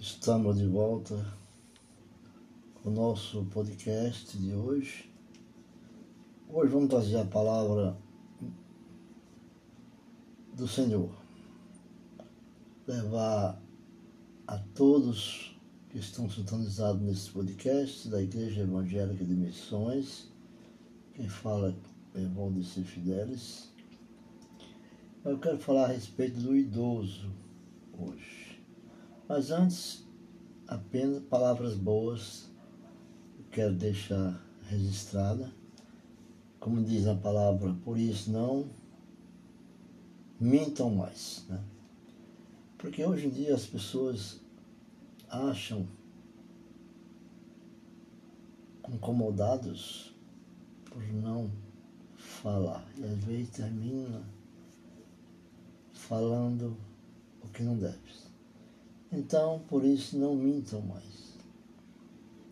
Estamos de volta com o nosso podcast de hoje. Hoje vamos trazer a palavra do Senhor. Levar a todos que estão sintonizados nesse podcast da Igreja Evangélica de Missões. Quem fala é Valdir Fidelis. Eu quero falar a respeito do idoso hoje. Mas antes, apenas palavras boas quero deixar registrada. Como diz a palavra, por isso não mintam mais. Né? Porque hoje em dia as pessoas acham incomodados por não falar. E às vezes termina falando o que não deve. Então, por isso, não mintam mais.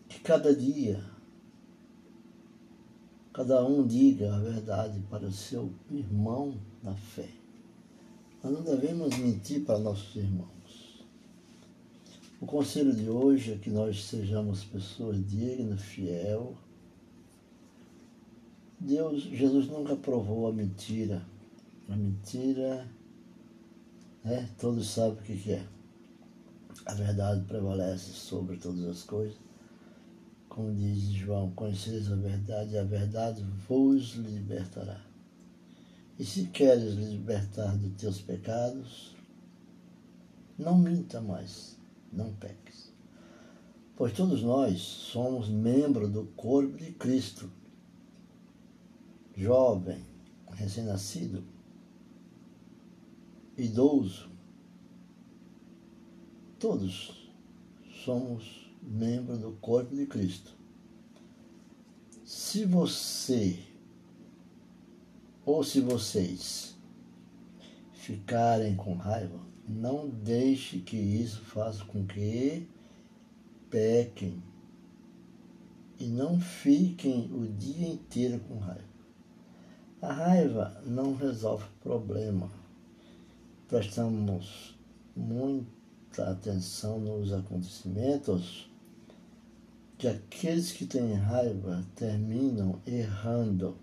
Que cada dia, cada um diga a verdade para o seu irmão na fé. Nós não devemos mentir para nossos irmãos. O conselho de hoje é que nós sejamos pessoas dignas, fiel. Deus, Jesus nunca provou a mentira. A mentira, né? Todos sabem o que é a verdade prevalece sobre todas as coisas. Como diz João, conheceis a verdade e a verdade vos libertará. E se queres libertar dos teus pecados, não minta mais, não peques. Pois todos nós somos membros do corpo de Cristo. Jovem, recém-nascido, idoso, Todos somos membros do corpo de Cristo. Se você ou se vocês ficarem com raiva, não deixe que isso faça com que pequem e não fiquem o dia inteiro com raiva. A raiva não resolve problema. Prestamos muito atenção nos acontecimentos que aqueles que têm raiva terminam errando,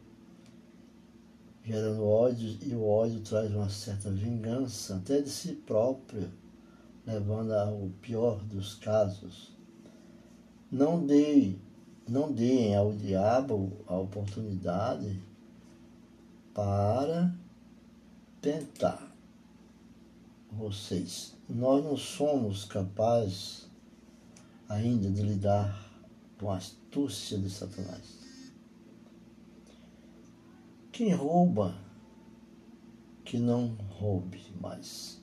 gerando ódio, e o ódio traz uma certa vingança, até de si próprio, levando ao pior dos casos. Não deem, não deem ao diabo a oportunidade para tentar vocês. Nós não somos capazes ainda de lidar com a astúcia de Satanás. Quem rouba, que não roube mais.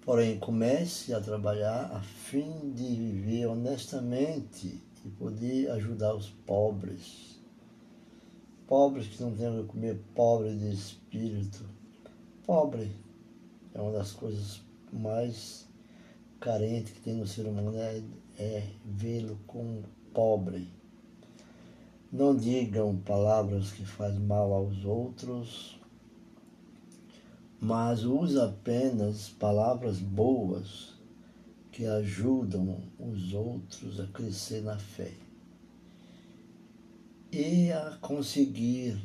Porém, comece a trabalhar a fim de viver honestamente e poder ajudar os pobres. Pobres que não têm o que comer, pobre de espírito. Pobre é uma das coisas mais carentes que tem no ser humano é, é vê-lo como pobre. Não digam palavras que fazem mal aos outros, mas use apenas palavras boas que ajudam os outros a crescer na fé e a conseguir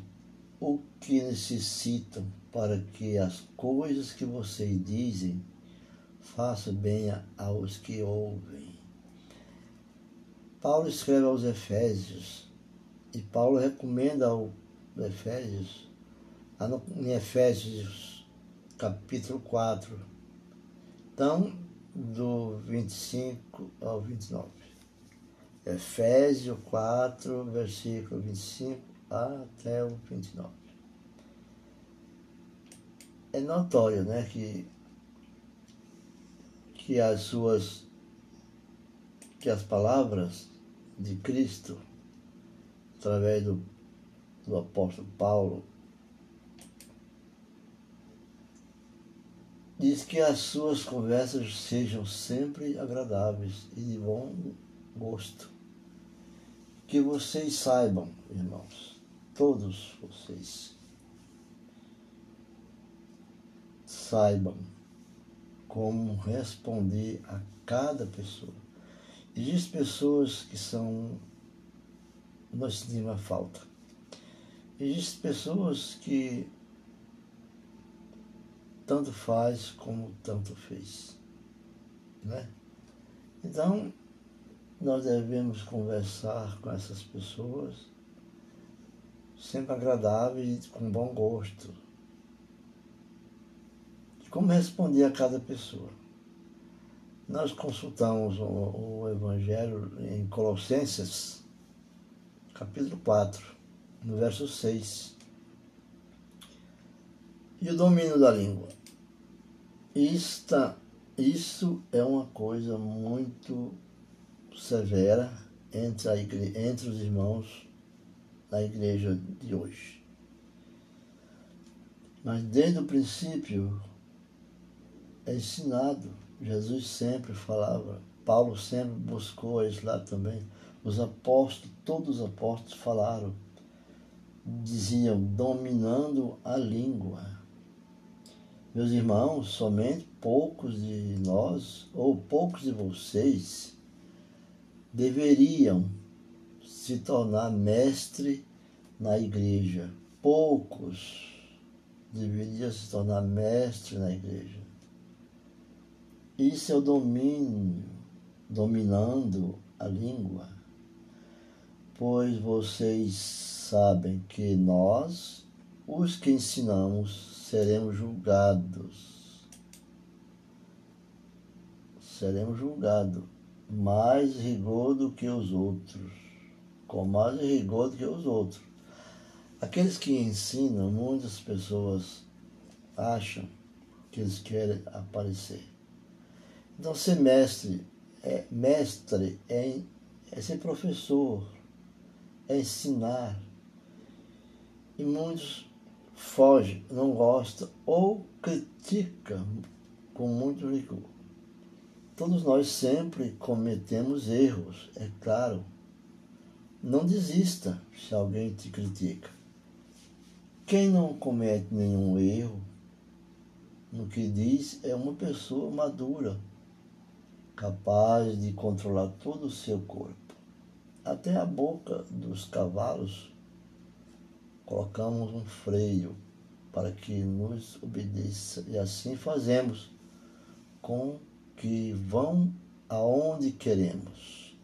o que necessitam para que as coisas que vocês dizem façam bem aos que ouvem. Paulo escreve aos Efésios e Paulo recomenda aos Efésios, em Efésios capítulo 4, então do 25 ao 29. Efésios 4, versículo 25 até o 29. É notório né, que, que as suas que as palavras de Cristo, através do, do apóstolo Paulo, diz que as suas conversas sejam sempre agradáveis e de bom gosto. Que vocês saibam, irmãos, todos vocês saibam como responder a cada pessoa. Existem pessoas que são. Nós sentimos a falta. Existem pessoas que tanto faz como tanto fez. Né? Então, nós devemos conversar com essas pessoas sempre agradáveis e com bom gosto. Como responder a cada pessoa? Nós consultamos o, o Evangelho em Colossenses, capítulo 4, no verso 6. E o domínio da língua. Esta, isso é uma coisa muito severa entre, a igreja, entre os irmãos da igreja de hoje. Mas desde o princípio é ensinado. Jesus sempre falava, Paulo sempre buscou isso lá também. Os apóstolos, todos os apóstolos falaram, diziam, dominando a língua. Meus irmãos, somente poucos de nós, ou poucos de vocês, deveriam se tornar mestre na igreja. Poucos deveriam se tornar mestre na igreja. É o domínio, dominando a língua, pois vocês sabem que nós, os que ensinamos, seremos julgados. Seremos julgados mais rigor do que os outros, com mais rigor do que os outros. Aqueles que ensinam, muitas pessoas acham que eles querem aparecer. Então, ser mestre é, mestre é, é ser professor, é ensinar. E muitos fogem, não gostam ou criticam com muito rigor. Todos nós sempre cometemos erros, é claro. Não desista se alguém te critica. Quem não comete nenhum erro no que diz é uma pessoa madura capaz de controlar todo o seu corpo. Até a boca dos cavalos colocamos um freio para que nos obedeça e assim fazemos com que vão aonde queremos.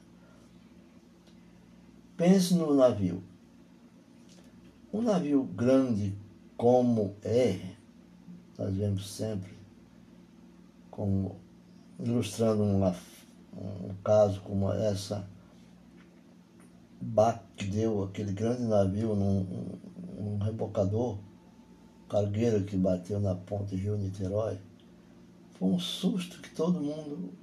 Pense no navio. Um navio grande como é, nós vemos sempre como ilustrando uma, um caso como essa que deu aquele grande navio num um, rebocador, cargueiro que bateu na ponte Rio-Niterói. Foi um susto que todo mundo,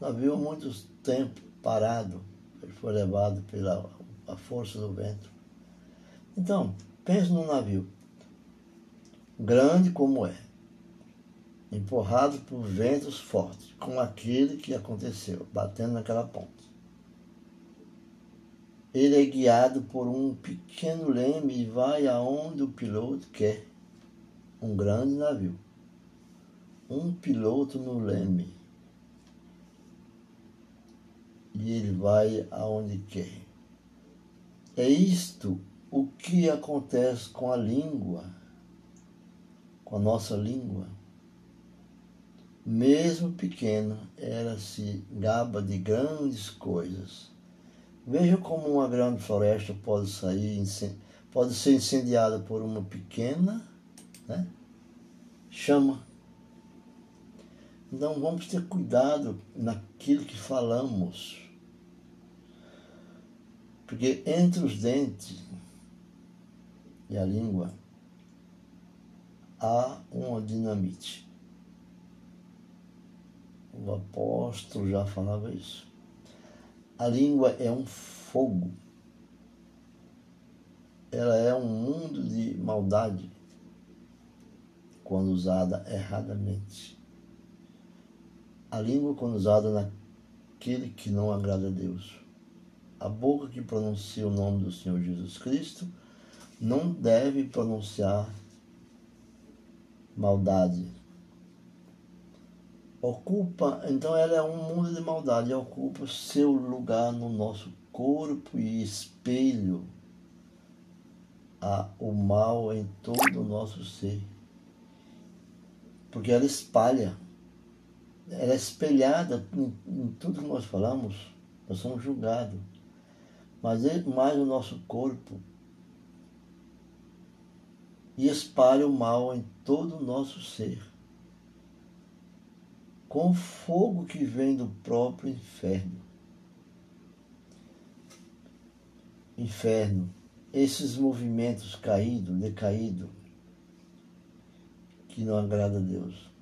navio há muito tempo parado, ele foi levado pela a força do vento. Então, pense num navio, grande como é, empurrado por ventos fortes, como aquele que aconteceu, batendo naquela ponte. Ele é guiado por um pequeno leme e vai aonde o piloto quer. Um grande navio. Um piloto no leme. E ele vai aonde quer. É isto o que acontece com a língua, com a nossa língua mesmo pequeno, ela se gaba de grandes coisas. Veja como uma grande floresta pode sair, pode ser incendiada por uma pequena né, chama. Então vamos ter cuidado naquilo que falamos. Porque entre os dentes e a língua há uma dinamite. O apóstolo já falava isso. A língua é um fogo. Ela é um mundo de maldade quando usada erradamente. A língua, quando usada naquele que não agrada a Deus. A boca que pronuncia o nome do Senhor Jesus Cristo não deve pronunciar maldade, ocupa, então ela é um mundo de maldade, ocupa seu lugar no nosso corpo e espelho a, o mal em todo o nosso ser. Porque ela espalha, ela é espelhada em, em tudo que nós falamos, nós somos julgados. Mas mais o nosso corpo e espalha o mal em todo o nosso ser com o fogo que vem do próprio inferno. Inferno, esses movimentos caídos, decaídos, que não agrada a Deus.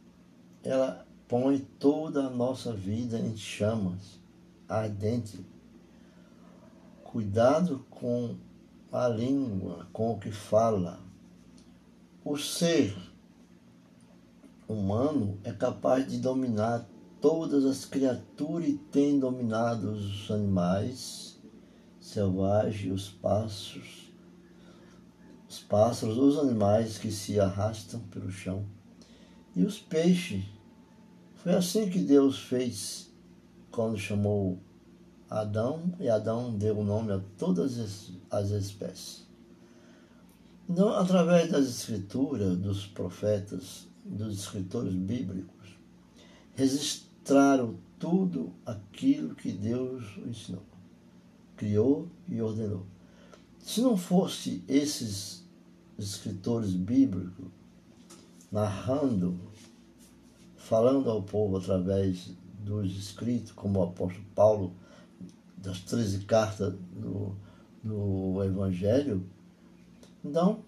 Ela põe toda a nossa vida em chamas, ardente. Cuidado com a língua, com o que fala. O ser humano é capaz de dominar todas as criaturas e tem dominado os animais selvagens, os pássaros, os pássaros, os animais que se arrastam pelo chão e os peixes. Foi assim que Deus fez quando chamou Adão e Adão deu o nome a todas as espécies. Então, através das escrituras, dos profetas, dos escritores bíblicos registraram tudo aquilo que Deus ensinou, criou e ordenou. Se não fosse esses escritores bíblicos narrando, falando ao povo através dos escritos, como o apóstolo Paulo, das 13 cartas do, do Evangelho, então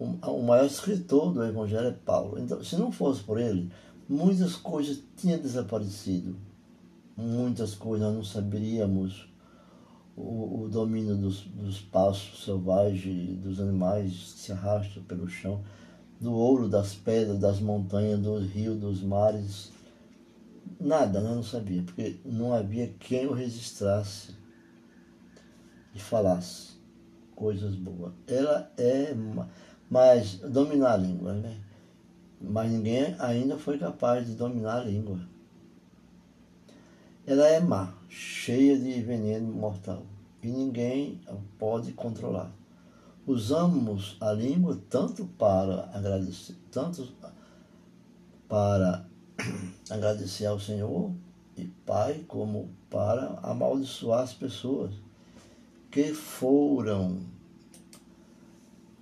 o maior escritor do Evangelho é Paulo. Então, se não fosse por ele, muitas coisas tinham desaparecido. Muitas coisas nós não saberíamos o, o domínio dos, dos passos selvagens, dos animais que se arrastam pelo chão, do ouro, das pedras, das montanhas, dos rios, dos mares. Nada, nós não sabia, porque não havia quem o registrasse e falasse coisas boas. Ela é mas dominar a língua, né? Mas ninguém ainda foi capaz de dominar a língua. Ela é má, cheia de veneno mortal, e ninguém pode controlar. Usamos a língua tanto para agradecer, tanto para agradecer ao Senhor e Pai, como para amaldiçoar as pessoas que foram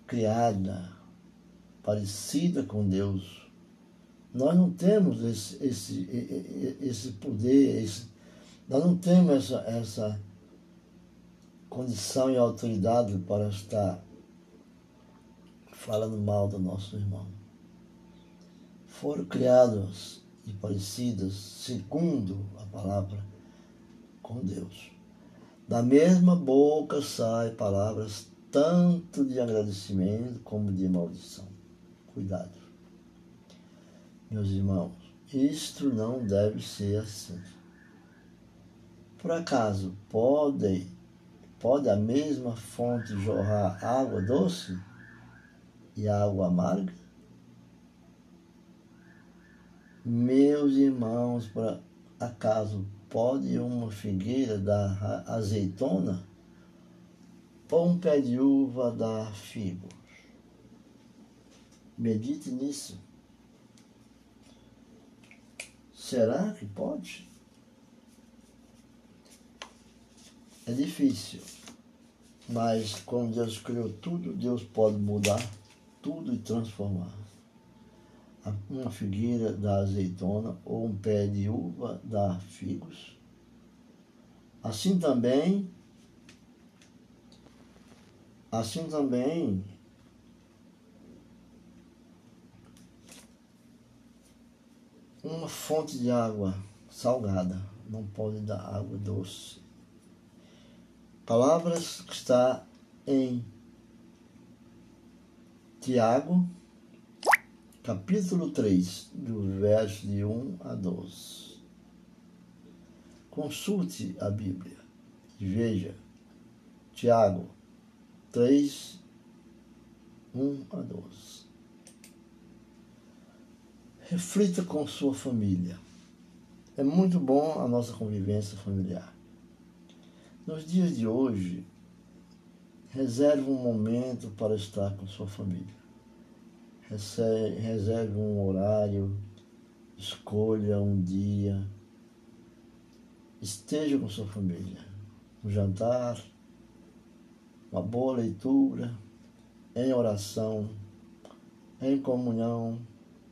criada, parecida com Deus. Nós não temos esse, esse, esse poder, esse, nós não temos essa, essa condição e autoridade para estar falando mal do nosso irmão. Foram criados e parecidas, segundo a palavra, com Deus. Da mesma boca saem palavras tanto de agradecimento como de maldição. Cuidado. Meus irmãos, isto não deve ser assim. Por acaso pode, pode a mesma fonte jorrar água doce e água amarga? Meus irmãos, por acaso pode uma figueira dar azeitona Pé de uva dá figos. Medite nisso. Será que pode? É difícil, mas quando Deus criou tudo, Deus pode mudar tudo e transformar. Uma figueira dá azeitona ou um pé de uva dá figos. Assim também Assim também, uma fonte de água salgada não pode dar água doce. Palavras que está em Tiago, capítulo 3, do verso de 1 a 12. Consulte a Bíblia e veja Tiago 3, 1 a 12. Reflita com sua família. É muito bom a nossa convivência familiar. Nos dias de hoje, reserve um momento para estar com sua família. Reserve um horário, escolha um dia, esteja com sua família. Um jantar, uma boa leitura, em oração, em comunhão,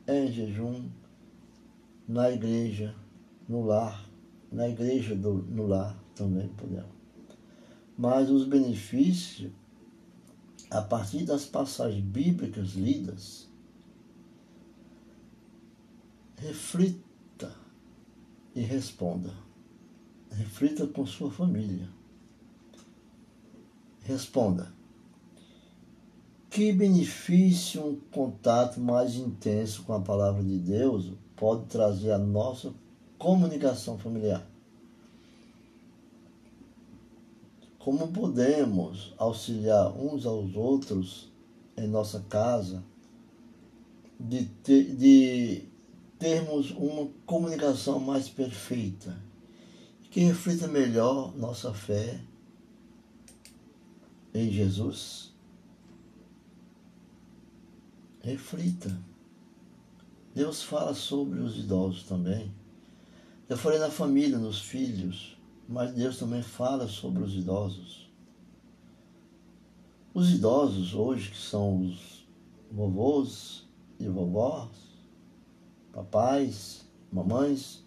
em jejum, na igreja, no lar, na igreja do, no lar também podemos. Mas os benefícios, a partir das passagens bíblicas lidas, reflita e responda. Reflita com sua família. Responda. Que benefício um contato mais intenso com a palavra de Deus pode trazer à nossa comunicação familiar? Como podemos auxiliar uns aos outros em nossa casa de, ter, de termos uma comunicação mais perfeita, que reflita melhor nossa fé em Jesus? Reflita. Deus fala sobre os idosos também. Eu falei na família, nos filhos, mas Deus também fala sobre os idosos. Os idosos hoje, que são os vovôs e vovós, papais, mamães,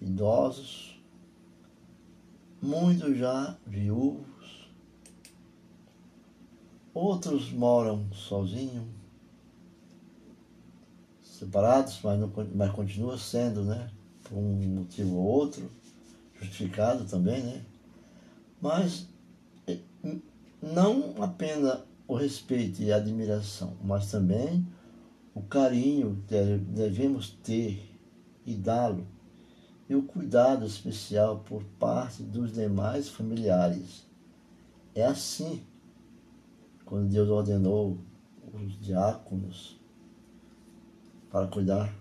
idosos, muitos já viúvos, outros moram sozinhos, separados, mas, não, mas continua sendo, né? Por um motivo ou outro, justificado também, né? Mas eh, não apenas o respeito e a admiração, mas também o carinho que devemos ter e dá-lo e o cuidado especial por parte dos demais familiares. É assim quando Deus ordenou os diáconos para cuidar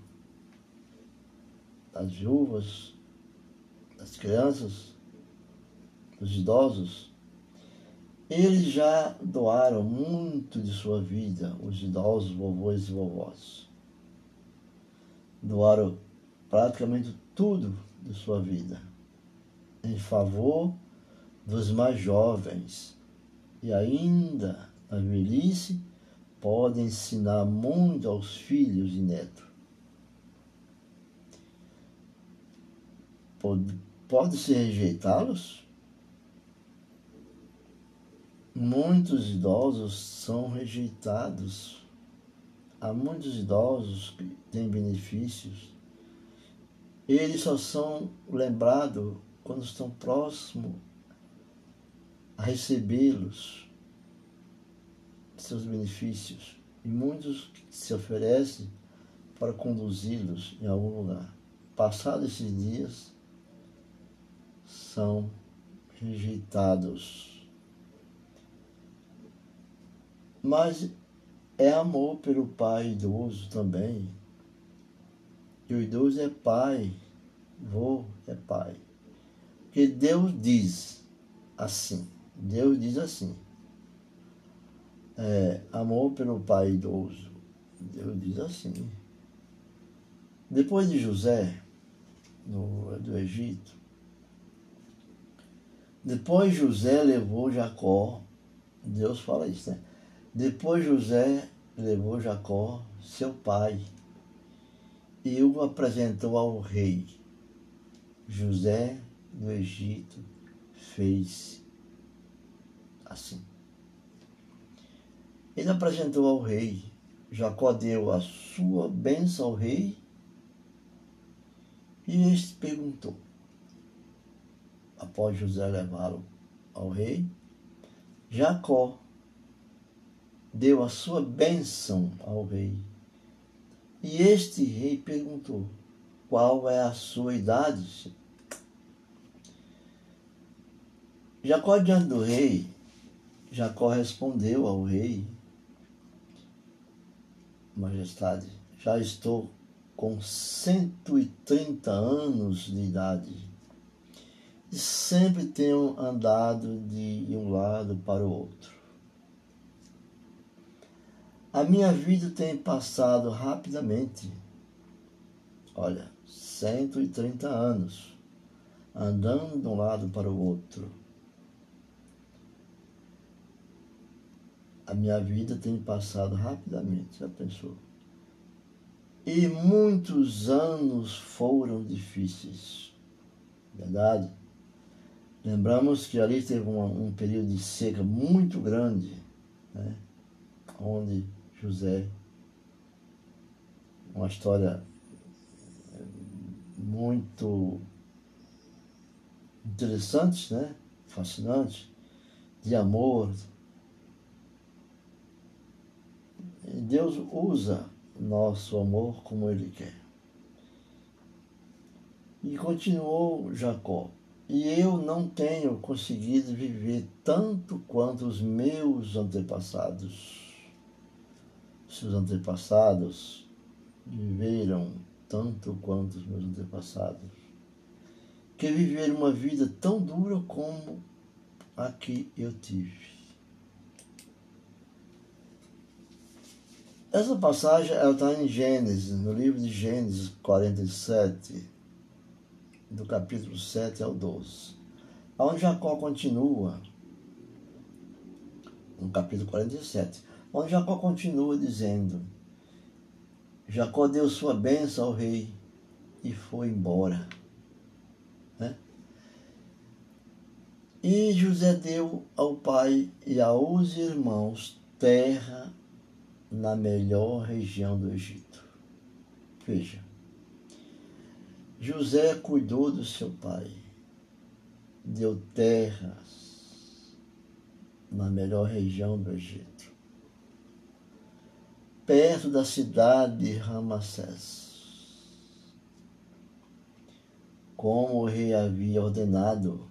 das viúvas, das crianças, dos idosos. Eles já doaram muito de sua vida, os idosos, vovôs e vovós. Doaram praticamente tudo de sua vida em favor dos mais jovens e ainda na velhice pode ensinar muito aos filhos e netos. Pode, pode-se rejeitá-los? Muitos idosos são rejeitados. Há muitos idosos que têm benefícios. Eles só são lembrados quando estão próximos a recebê-los seus benefícios e muitos se oferecem para conduzi-los em algum lugar. Passados esses dias, são rejeitados. Mas é amor pelo pai idoso também. E o idoso é pai, vô é pai. Porque Deus diz assim, Deus diz assim, é, amor pelo pai idoso. Deus diz assim. Depois de José, no, do Egito, depois José levou Jacó, Deus fala isso, né? Depois José levou Jacó, seu pai, e o apresentou ao rei. José do Egito fez assim. Ele apresentou ao rei. Jacó deu a sua bênção ao rei. E este perguntou, após José levá-lo ao rei, Jacó deu a sua bênção ao rei. E este rei perguntou: Qual é a sua idade? Jacó, diante do rei, Jacó respondeu ao rei: Majestade, já estou com 130 anos de idade e sempre tenho andado de um lado para o outro. A minha vida tem passado rapidamente. Olha, 130 anos, andando de um lado para o outro. A minha vida tem passado rapidamente, já pensou? E muitos anos foram difíceis. Verdade? Lembramos que ali teve um, um período de seca muito grande, né? onde José, uma história muito interessante, né? fascinante, de amor. E Deus usa nosso amor como Ele quer. E continuou Jacó. E eu não tenho conseguido viver tanto quanto os meus antepassados. Seus antepassados viveram tanto quanto os meus antepassados. Que viver uma vida tão dura como a que eu tive. Essa passagem está em Gênesis, no livro de Gênesis 47, do capítulo 7 ao 12. Onde Jacó continua, no capítulo 47, onde Jacó continua dizendo: Jacó deu sua bênção ao rei e foi embora. Né? E José deu ao pai e aos irmãos terra na melhor região do Egito. Veja, José cuidou do seu pai, deu terras na melhor região do Egito, perto da cidade de Ramassés, como o rei havia ordenado.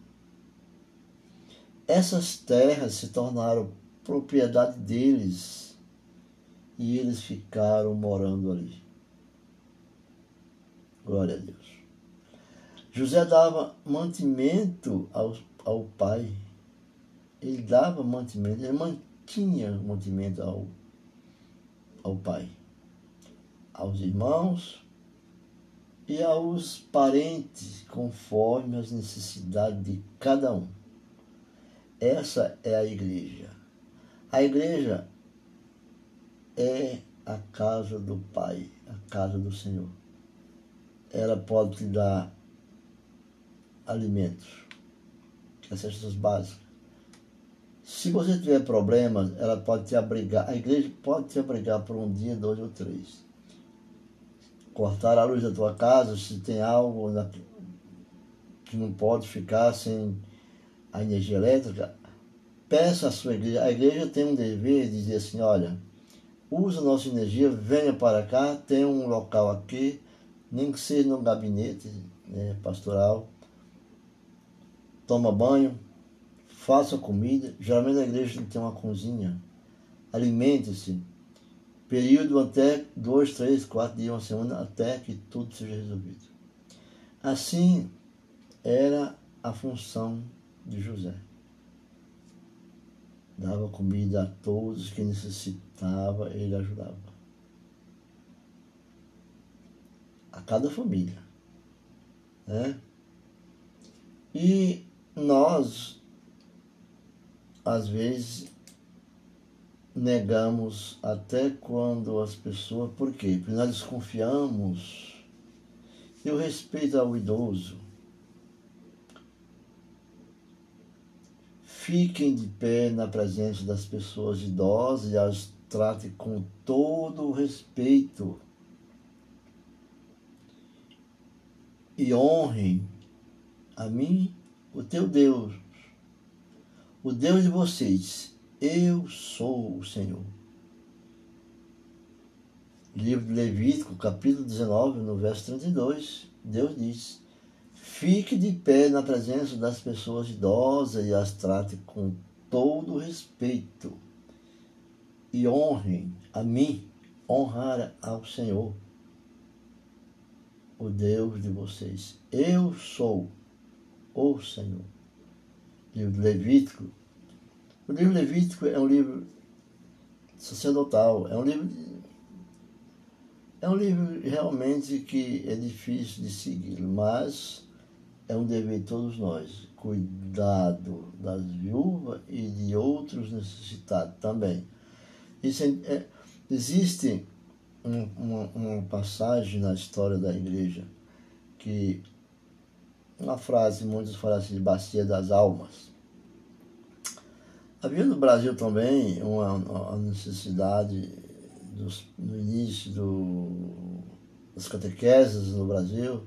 Essas terras se tornaram propriedade deles e eles ficaram morando ali. Glória a Deus. José dava mantimento ao, ao pai. Ele dava mantimento, ele mantinha mantimento ao, ao pai, aos irmãos e aos parentes, conforme as necessidades de cada um. Essa é a igreja. A igreja é a casa do Pai, a casa do Senhor. Ela pode te dar alimentos, as cestas básicas. Se você tiver problemas, ela pode te abrigar, a igreja pode te abrigar por um dia, dois ou três. Cortar a luz da tua casa, se tem algo na, que não pode ficar sem a energia elétrica, peça à sua igreja. A igreja tem um dever de dizer assim, olha, use a nossa energia, venha para cá, tem um local aqui, nem que seja no gabinete né, pastoral, toma banho, faça comida. Geralmente na igreja tem uma cozinha. Alimente-se. Período até dois, três, quatro dias, uma semana, até que tudo seja resolvido. Assim era a função de José. Dava comida a todos que necessitava, ele ajudava. A cada família. Né? E nós, às vezes, negamos até quando as pessoas. Por quê? Porque nós desconfiamos. E o respeito ao idoso. Fiquem de pé na presença das pessoas idosas e as trate com todo o respeito. E honrem a mim o teu Deus, o Deus de vocês, eu sou o Senhor. Livro de Levítico, capítulo 19, no verso 32, Deus diz: Fique de pé na presença das pessoas idosas e as trate com todo respeito e honrem a mim, honrar ao Senhor. o Deus de vocês. Eu sou o Senhor. Livro Levítico. O livro Levítico é um livro sacerdotal, é um livro é um livro realmente que é difícil de seguir, mas é um dever de todos nós. Cuidado das viúvas e de outros necessitados também. É, existe um, uma, uma passagem na história da igreja que uma frase, muitos falam assim, de bacia das almas. Havia no Brasil também uma, uma necessidade dos, no início do, das catequeses no Brasil,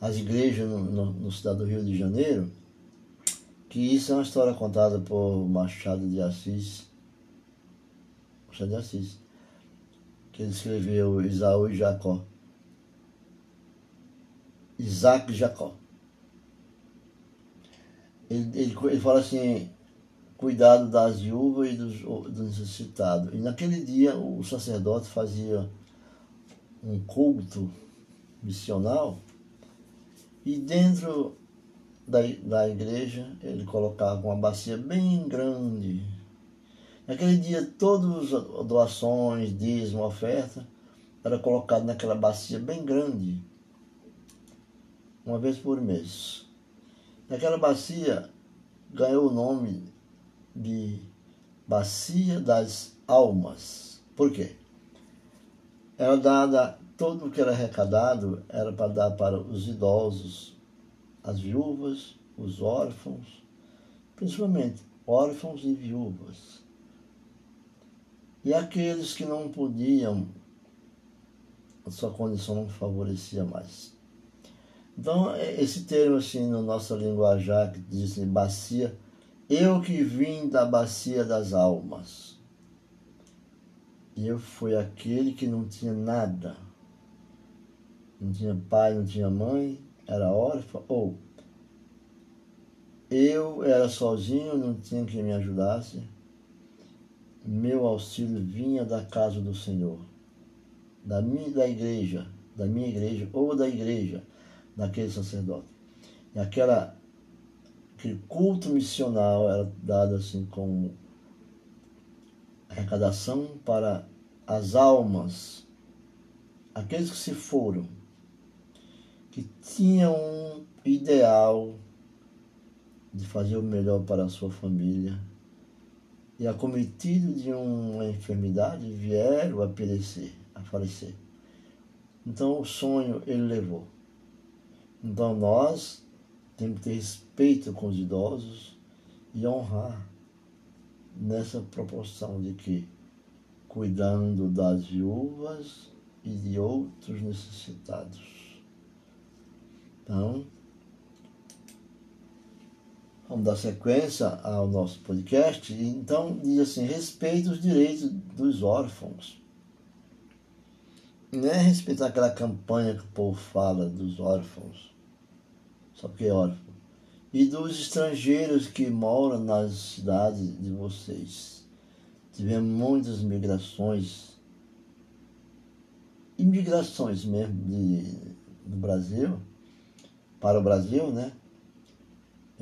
as igrejas no, no, no cidade do Rio de Janeiro, que isso é uma história contada por Machado de Assis, Machado de Assis, que ele escreveu Isaú e Jacó. Isaac e Jacó. Ele, ele, ele fala assim, cuidado das viúvas e dos, dos necessitados. E naquele dia o sacerdote fazia um culto missional e dentro da, da igreja ele colocava uma bacia bem grande. Naquele dia todas as doações, dízimo, oferta, era colocado naquela bacia bem grande, uma vez por mês. Naquela bacia ganhou o nome de Bacia das Almas. Por quê? Era dada, todo o que era arrecadado era para dar para os idosos, as viúvas, os órfãos, principalmente órfãos e viúvas. E aqueles que não podiam, a sua condição não favorecia mais. Então, esse termo, assim, no nosso linguajar, que diz bacia eu que vim da bacia das almas. Eu fui aquele que não tinha nada. Não tinha pai, não tinha mãe, era órfão. Ou eu era sozinho, não tinha quem me ajudasse. Meu auxílio vinha da casa do Senhor, da minha da igreja, da minha igreja ou da igreja daquele sacerdote. E aquela aquele culto missional era dado assim como arrecadação para as almas, aqueles que se foram, que tinham um ideal de fazer o melhor para a sua família e acometido de uma enfermidade vieram a perecer, a falecer. Então o sonho ele levou. Então nós temos que ter respeito com os idosos e honrar nessa proporção de que cuidando das viúvas e de outros necessitados. Então, vamos dar sequência ao nosso podcast. Então, diz assim: respeite os direitos dos órfãos. Não é respeitar aquela campanha que o povo fala dos órfãos, só porque é órfão e dos estrangeiros que moram nas cidades de vocês. Tivemos muitas migrações, imigrações mesmo de, do Brasil, para o Brasil, né?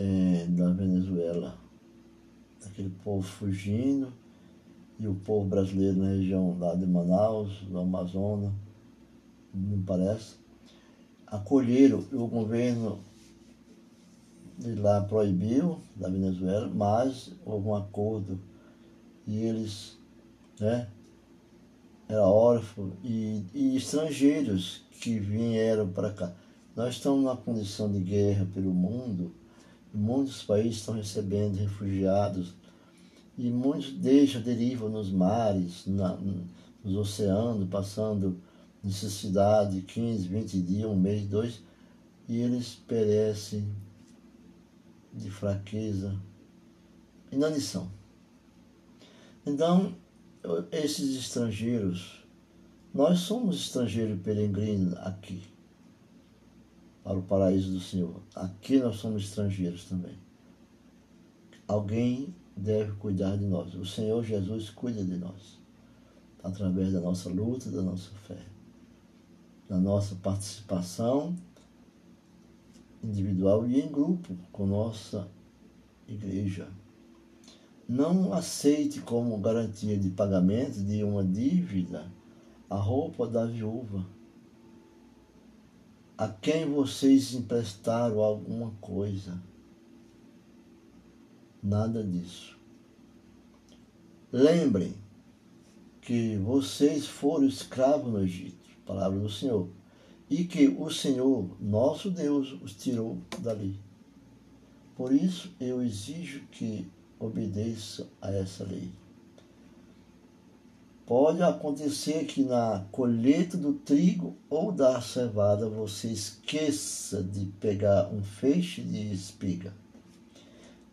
É, da Venezuela. Aquele povo fugindo, e o povo brasileiro na região lá de Manaus, do Amazonas, me parece, acolheram o governo de lá proibiu da Venezuela, mas houve um acordo e eles, né, era órfão e, e estrangeiros que vieram para cá. Nós estamos numa condição de guerra pelo mundo, muitos países estão recebendo refugiados e muitos deixam, derivam nos mares, na, nos oceanos, passando necessidade, 15, 20 dias, um mês, dois, e eles perecem de fraqueza, inanição. Então, esses estrangeiros, nós somos estrangeiros peregrinos aqui, para o paraíso do Senhor. Aqui nós somos estrangeiros também. Alguém deve cuidar de nós. O Senhor Jesus cuida de nós, através da nossa luta, da nossa fé. na nossa participação individual e em grupo com nossa igreja. Não aceite como garantia de pagamento de uma dívida a roupa da viúva a quem vocês emprestaram alguma coisa. Nada disso. Lembrem que vocês foram escravos no Egito, palavra do Senhor, e que o Senhor, nosso Deus, os tirou dali. Por isso eu exijo que obedeça a essa lei. Pode acontecer que na colheita do trigo ou da cevada você esqueça de pegar um feixe de espiga.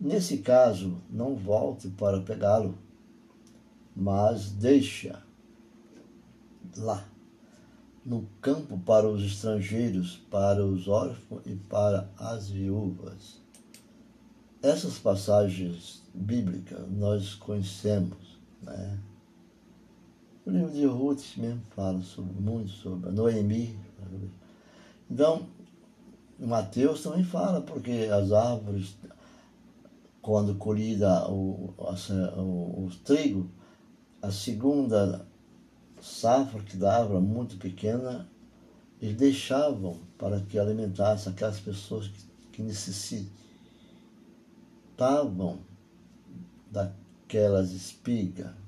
Nesse caso, não volte para pegá-lo, mas deixa lá, no campo para os estrangeiros, para os órfãos e para as viúvas. Essas passagens bíblicas nós conhecemos, né? O livro de Ruth mesmo fala sobre, muito sobre a Noemi. Então, Mateus também fala, porque as árvores, quando colhida o, o, o, trigo, a segunda safra que dava, muito pequena, eles deixavam para que alimentasse aquelas pessoas que, que necessitavam daquelas espigas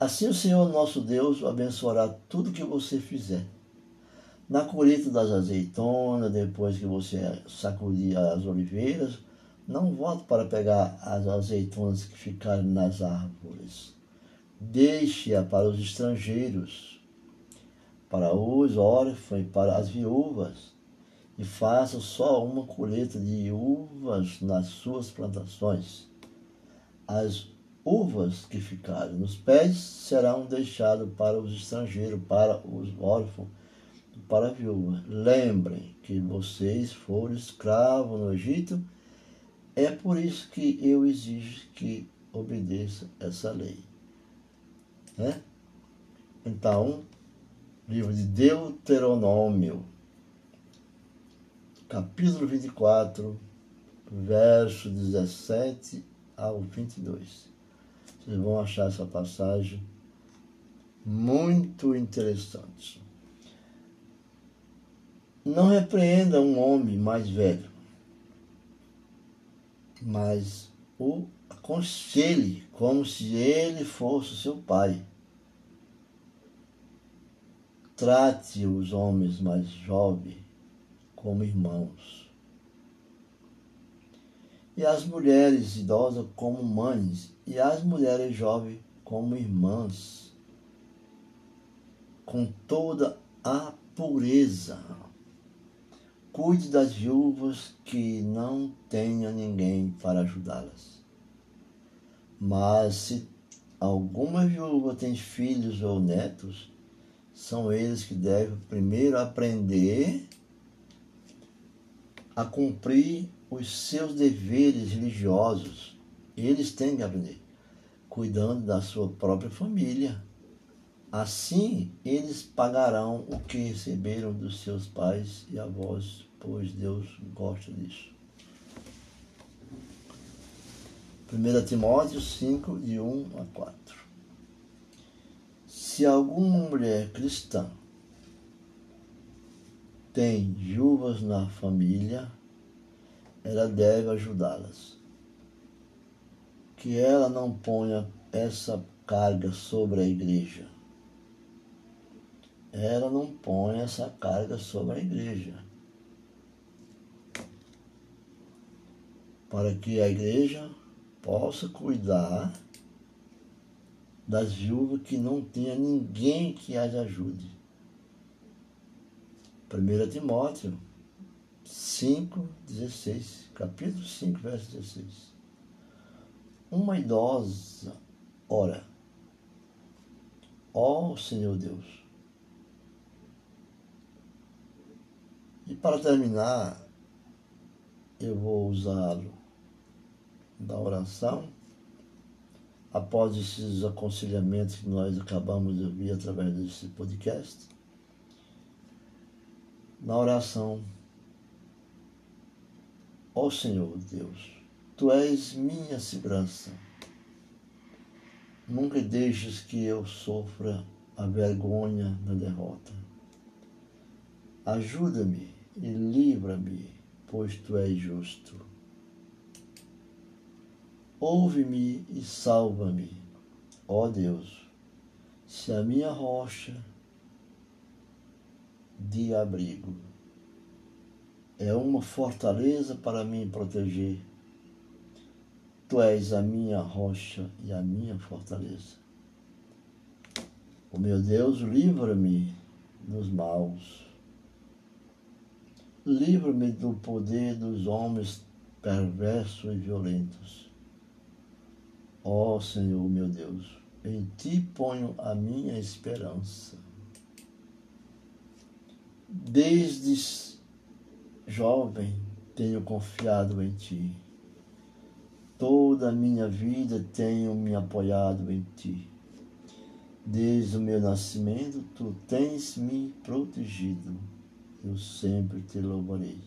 Assim o Senhor nosso Deus abençoará tudo que você fizer. Na colheita das azeitonas, depois que você sacudir as oliveiras, não volte para pegar as azeitonas que ficarem nas árvores. Deixe-a para os estrangeiros, para os órfãos e para as viúvas, e faça só uma colheita de uvas nas suas plantações. As uvas que ficarem nos pés serão deixadas para os estrangeiros, para os órfãos, para a viúva. Lembrem que vocês foram escravos no Egito, é por isso que eu exijo que obedeça essa lei. Né? Então, livro de Deuteronômio, capítulo 24, verso 17 ao 22. Vocês vão achar essa passagem muito interessante. Não repreenda um homem mais velho, mas o aconselhe como se ele fosse seu pai. Trate os homens mais jovens como irmãos e as mulheres idosas como mães, e as mulheres jovens como irmãs, com toda a pureza. Cuide das viúvas que não tenha ninguém para ajudá-las. Mas se alguma viúva tem filhos ou netos, são eles que devem primeiro aprender a cumprir os seus deveres religiosos. Eles têm que aprender, cuidando da sua própria família. Assim, eles pagarão o que receberam dos seus pais e avós, pois Deus gosta disso. 1 Timóteo 5, de 1 a 4. Se alguma mulher cristã tem viúvas na família, ela deve ajudá-las. Que ela não ponha essa carga sobre a igreja. Ela não ponha essa carga sobre a igreja. Para que a igreja possa cuidar das viúvas que não tenha ninguém que as ajude. 1 Timóteo 5, 16, capítulo 5, verso 16. Uma idosa ora, ó Senhor Deus. E para terminar, eu vou usá-lo da oração, após esses aconselhamentos que nós acabamos de ouvir através desse podcast na oração. Ó Senhor Deus, Tu és minha segurança. Nunca deixes que eu sofra a vergonha da derrota. Ajuda-me e livra-me, pois Tu és justo. Ouve-me e salva-me, ó Deus, se a minha rocha de abrigo é uma fortaleza para me proteger. Tu és a minha rocha e a minha fortaleza. O meu Deus, livra-me dos maus. Livra-me do poder dos homens perversos e violentos. Ó Senhor, meu Deus, em ti ponho a minha esperança. Desde Jovem, tenho confiado em ti. Toda a minha vida tenho me apoiado em ti. Desde o meu nascimento, tu tens me protegido. Eu sempre te louvarei.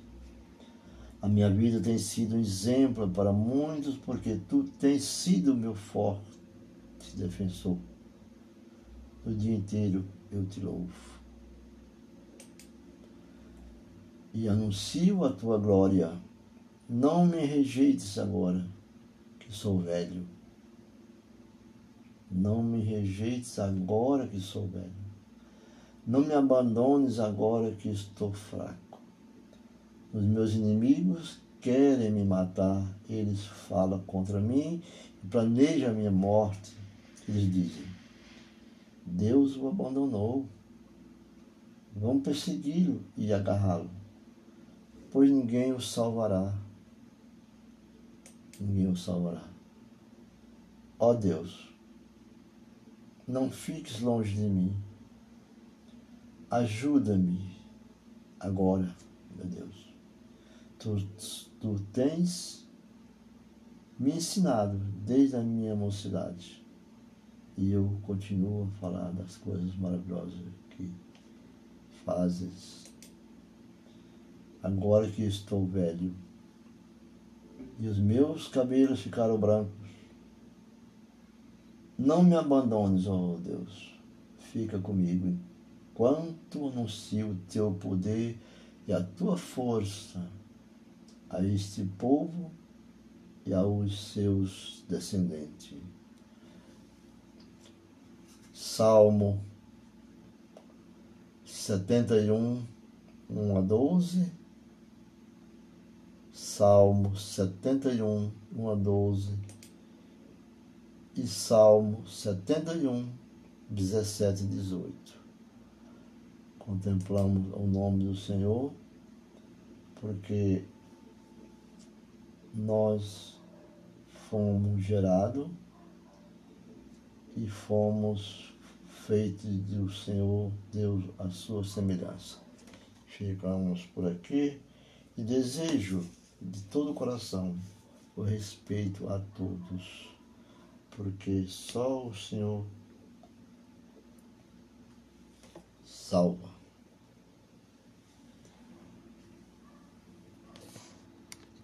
A minha vida tem sido um exemplo para muitos, porque tu tens sido meu forte defensor. O dia inteiro eu te louvo. E anuncio a tua glória. Não me rejeites agora, que sou velho. Não me rejeites agora que sou velho. Não me abandones agora que estou fraco. Os meus inimigos querem me matar, eles falam contra mim e planejam a minha morte. Eles dizem: Deus o abandonou. Vamos persegui-lo e agarrá-lo pois ninguém o salvará. Ninguém o salvará. Ó Deus, não fiques longe de mim. Ajuda-me agora, meu Deus. Tu, tu tens me ensinado desde a minha mocidade. E eu continuo a falar das coisas maravilhosas que fazes agora que estou velho, e os meus cabelos ficaram brancos. Não me abandones, ó oh Deus, fica comigo enquanto anuncio o teu poder e a tua força a este povo e aos seus descendentes. Salmo 71, 1 a 12 Salmo 71, 1 a 12 e Salmo 71, 17 e 18. Contemplamos o nome do Senhor, porque nós fomos gerados e fomos feitos do Senhor Deus a sua semelhança. Ficamos por aqui e desejo de todo o coração o respeito a todos, porque só o Senhor salva.